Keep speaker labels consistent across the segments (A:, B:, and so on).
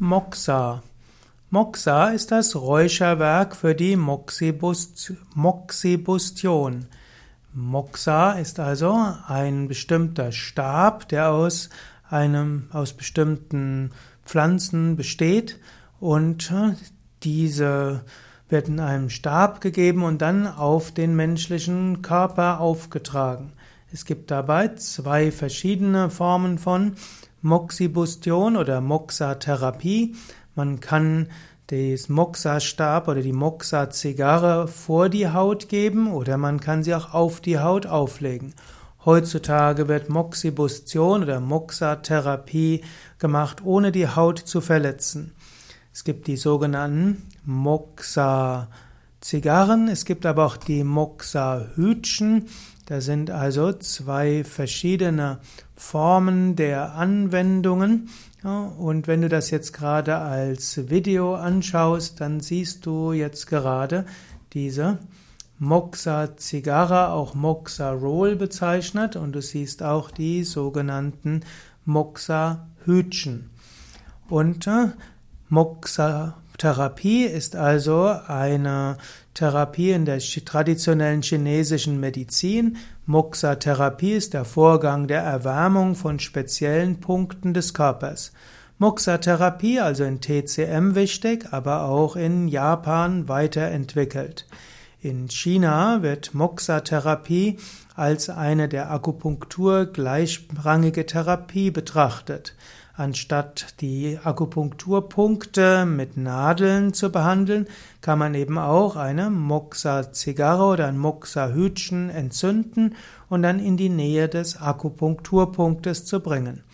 A: Moxa. Moxa ist das Räucherwerk für die Moxibustion. Moxa ist also ein bestimmter Stab, der aus einem, aus bestimmten Pflanzen besteht und äh, diese wird in einem Stab gegeben und dann auf den menschlichen Körper aufgetragen. Es gibt dabei zwei verschiedene Formen von Moxibustion oder Moxa-Therapie. Man kann das Moxa-Stab oder die Moxa-Zigarre vor die Haut geben oder man kann sie auch auf die Haut auflegen. Heutzutage wird Moxibustion oder Moxa-Therapie gemacht, ohne die Haut zu verletzen. Es gibt die sogenannten Moxa-Zigarren, es gibt aber auch die Moxa-Hütchen. Da sind also zwei verschiedene Formen der Anwendungen. und wenn du das jetzt gerade als Video anschaust, dann siehst du jetzt gerade diese Moxa Zigarra, auch Moxa Roll bezeichnet, und du siehst auch die sogenannten Moxa Hütchen. Und äh, Moxa Therapie ist also eine Therapie in der traditionellen chinesischen Medizin. Moxa-Therapie ist der Vorgang der Erwärmung von speziellen Punkten des Körpers. Moxa-Therapie, also in TCM wichtig, aber auch in Japan weiterentwickelt. In China wird Moxa-Therapie als eine der Akupunktur gleichrangige Therapie betrachtet. Anstatt die Akupunkturpunkte mit Nadeln zu behandeln, kann man eben auch eine Moxa-Zigarre oder ein Moxa-Hütchen entzünden und dann in die Nähe des Akupunkturpunktes zu bringen.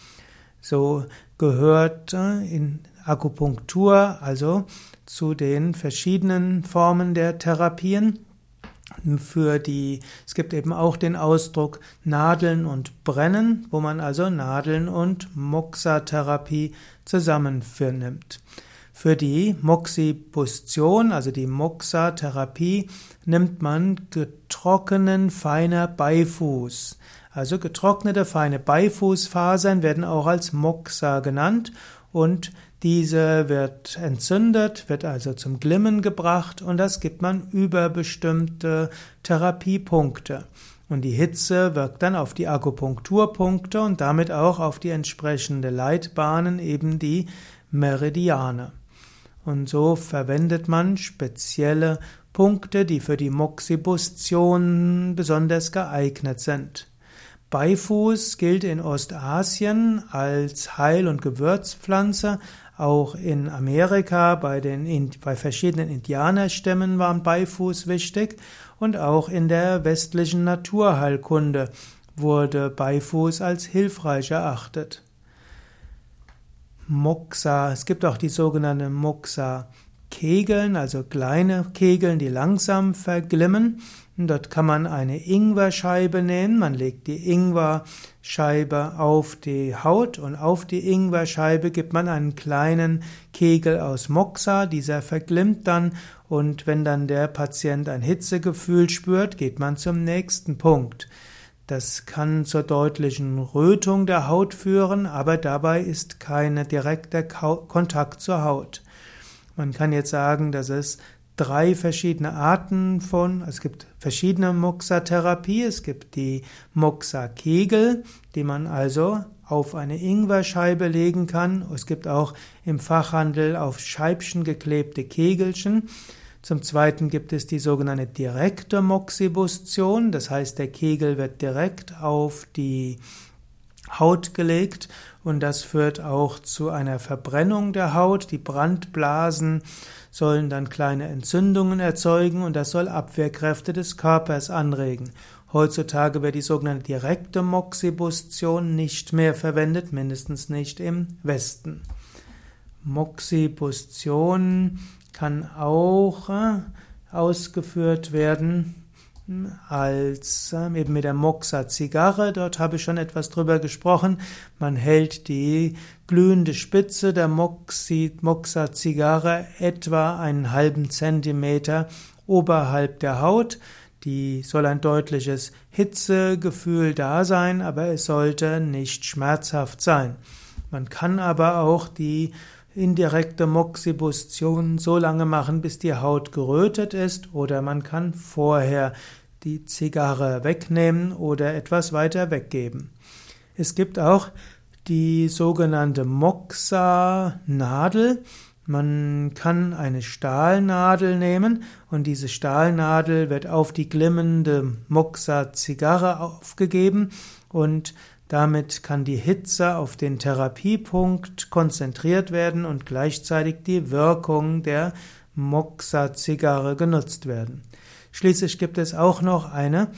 A: So gehört äh, in Akupunktur also zu den verschiedenen Formen der Therapien für die, es gibt eben auch den Ausdruck Nadeln und Brennen, wo man also Nadeln und Moxa-Therapie zusammenvernimmt. Für die Moxibustion, also die Moxa-Therapie, nimmt man getrockneten feiner Beifuß. Also getrocknete feine Beifußfasern werden auch als Moxa genannt und diese wird entzündet, wird also zum Glimmen gebracht und das gibt man über bestimmte Therapiepunkte. Und die Hitze wirkt dann auf die Akupunkturpunkte und damit auch auf die entsprechende Leitbahnen, eben die Meridiane. Und so verwendet man spezielle Punkte, die für die Moxibustion besonders geeignet sind. Beifuß gilt in Ostasien als Heil- und Gewürzpflanze. Auch in Amerika bei, den, bei verschiedenen Indianerstämmen war Beifuß wichtig. Und auch in der westlichen Naturheilkunde wurde Beifuß als hilfreich erachtet. Moxa, es gibt auch die sogenannten Moxa-Kegeln, also kleine Kegeln, die langsam verglimmen. Dort kann man eine Ingwerscheibe nehmen. Man legt die Ingwerscheibe auf die Haut und auf die Ingwerscheibe gibt man einen kleinen Kegel aus Moxa. Dieser verglimmt dann und wenn dann der Patient ein Hitzegefühl spürt, geht man zum nächsten Punkt. Das kann zur deutlichen Rötung der Haut führen, aber dabei ist kein direkter Kontakt zur Haut. Man kann jetzt sagen, dass es drei verschiedene Arten von, es gibt verschiedene Moxa-Therapie. Es gibt die Moxa-Kegel, die man also auf eine Ingwerscheibe legen kann. Es gibt auch im Fachhandel auf Scheibchen geklebte Kegelchen. Zum Zweiten gibt es die sogenannte direkte Moxibustion, das heißt der Kegel wird direkt auf die Haut gelegt und das führt auch zu einer Verbrennung der Haut. Die Brandblasen sollen dann kleine Entzündungen erzeugen und das soll Abwehrkräfte des Körpers anregen. Heutzutage wird die sogenannte direkte Moxibustion nicht mehr verwendet, mindestens nicht im Westen. Moxibustion kann auch äh, ausgeführt werden als äh, eben mit der Moxa-Zigarre. Dort habe ich schon etwas drüber gesprochen. Man hält die glühende Spitze der Moxa-Zigarre etwa einen halben Zentimeter oberhalb der Haut. Die soll ein deutliches Hitzegefühl da sein, aber es sollte nicht schmerzhaft sein. Man kann aber auch die indirekte Moxibustion so lange machen, bis die Haut gerötet ist, oder man kann vorher die Zigarre wegnehmen oder etwas weiter weggeben. Es gibt auch die sogenannte Moxa-Nadel. Man kann eine Stahlnadel nehmen und diese Stahlnadel wird auf die glimmende Moxa-Zigarre aufgegeben und damit kann die Hitze auf den Therapiepunkt konzentriert werden und gleichzeitig die Wirkung der Moxa-Zigarre genutzt werden. Schließlich gibt es auch noch eine,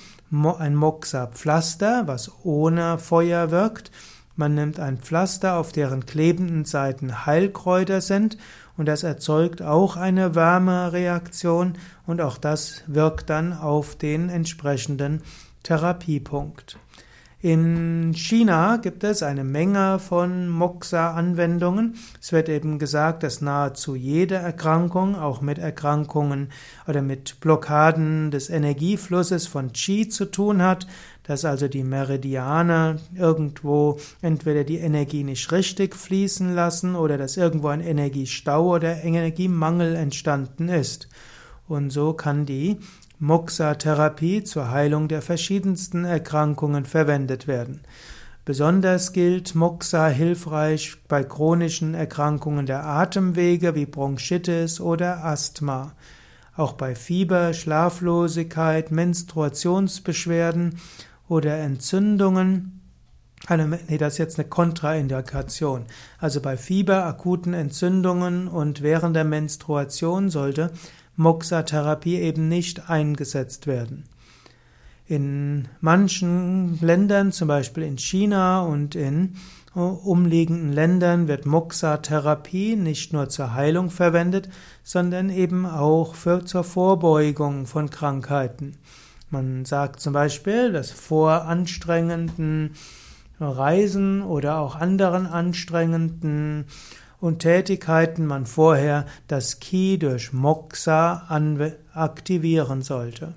A: ein Moxa-Pflaster, was ohne Feuer wirkt. Man nimmt ein Pflaster, auf deren klebenden Seiten Heilkräuter sind, und das erzeugt auch eine Wärmereaktion, und auch das wirkt dann auf den entsprechenden Therapiepunkt. In China gibt es eine Menge von Moxa-Anwendungen. Es wird eben gesagt, dass nahezu jede Erkrankung, auch mit Erkrankungen oder mit Blockaden des Energieflusses von Qi zu tun hat, dass also die Meridiane irgendwo entweder die Energie nicht richtig fließen lassen oder dass irgendwo ein Energiestau oder Energiemangel entstanden ist. Und so kann die Moxa-Therapie zur Heilung der verschiedensten Erkrankungen verwendet werden. Besonders gilt Moxa hilfreich bei chronischen Erkrankungen der Atemwege wie Bronchitis oder Asthma. Auch bei Fieber, Schlaflosigkeit, Menstruationsbeschwerden oder Entzündungen. Nee, das ist jetzt eine Kontraindikation. Also bei Fieber, akuten Entzündungen und während der Menstruation sollte Moxa-Therapie eben nicht eingesetzt werden. In manchen Ländern, zum Beispiel in China und in umliegenden Ländern, wird Moxa-Therapie nicht nur zur Heilung verwendet, sondern eben auch für, zur Vorbeugung von Krankheiten. Man sagt zum Beispiel, dass vor anstrengenden Reisen oder auch anderen anstrengenden und Tätigkeiten man vorher das Ki durch Moksha aktivieren sollte.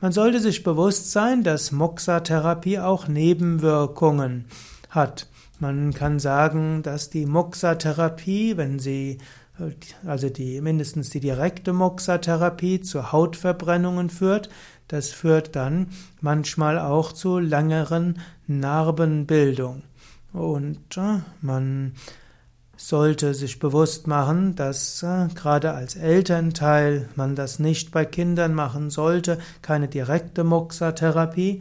A: Man sollte sich bewusst sein, dass Moksha-Therapie auch Nebenwirkungen hat. Man kann sagen, dass die Moksha-Therapie, wenn sie also die mindestens die direkte Moksha-Therapie zu Hautverbrennungen führt, das führt dann manchmal auch zu längeren Narbenbildung. Und äh, man sollte sich bewusst machen, dass äh, gerade als Elternteil man das nicht bei Kindern machen sollte, keine direkte Moxa-Therapie,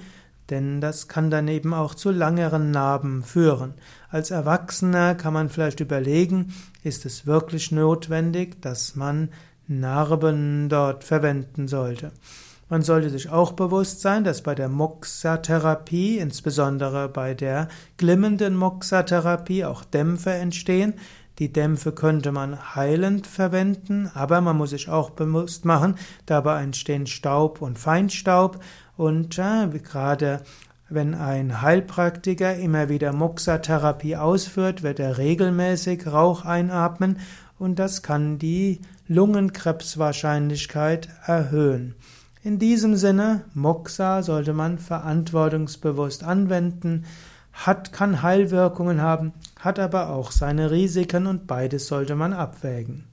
A: denn das kann dann eben auch zu langeren Narben führen. Als Erwachsener kann man vielleicht überlegen, ist es wirklich notwendig, dass man Narben dort verwenden sollte. Man sollte sich auch bewusst sein, dass bei der Moxa-Therapie, insbesondere bei der glimmenden Moxa-Therapie, auch Dämpfe entstehen. Die Dämpfe könnte man heilend verwenden, aber man muss sich auch bewusst machen, dabei entstehen Staub und Feinstaub und äh, gerade wenn ein Heilpraktiker immer wieder Moxa-Therapie ausführt, wird er regelmäßig Rauch einatmen und das kann die Lungenkrebswahrscheinlichkeit erhöhen. In diesem Sinne, Moksha sollte man verantwortungsbewusst anwenden, hat, kann Heilwirkungen haben, hat aber auch seine Risiken und beides sollte man abwägen.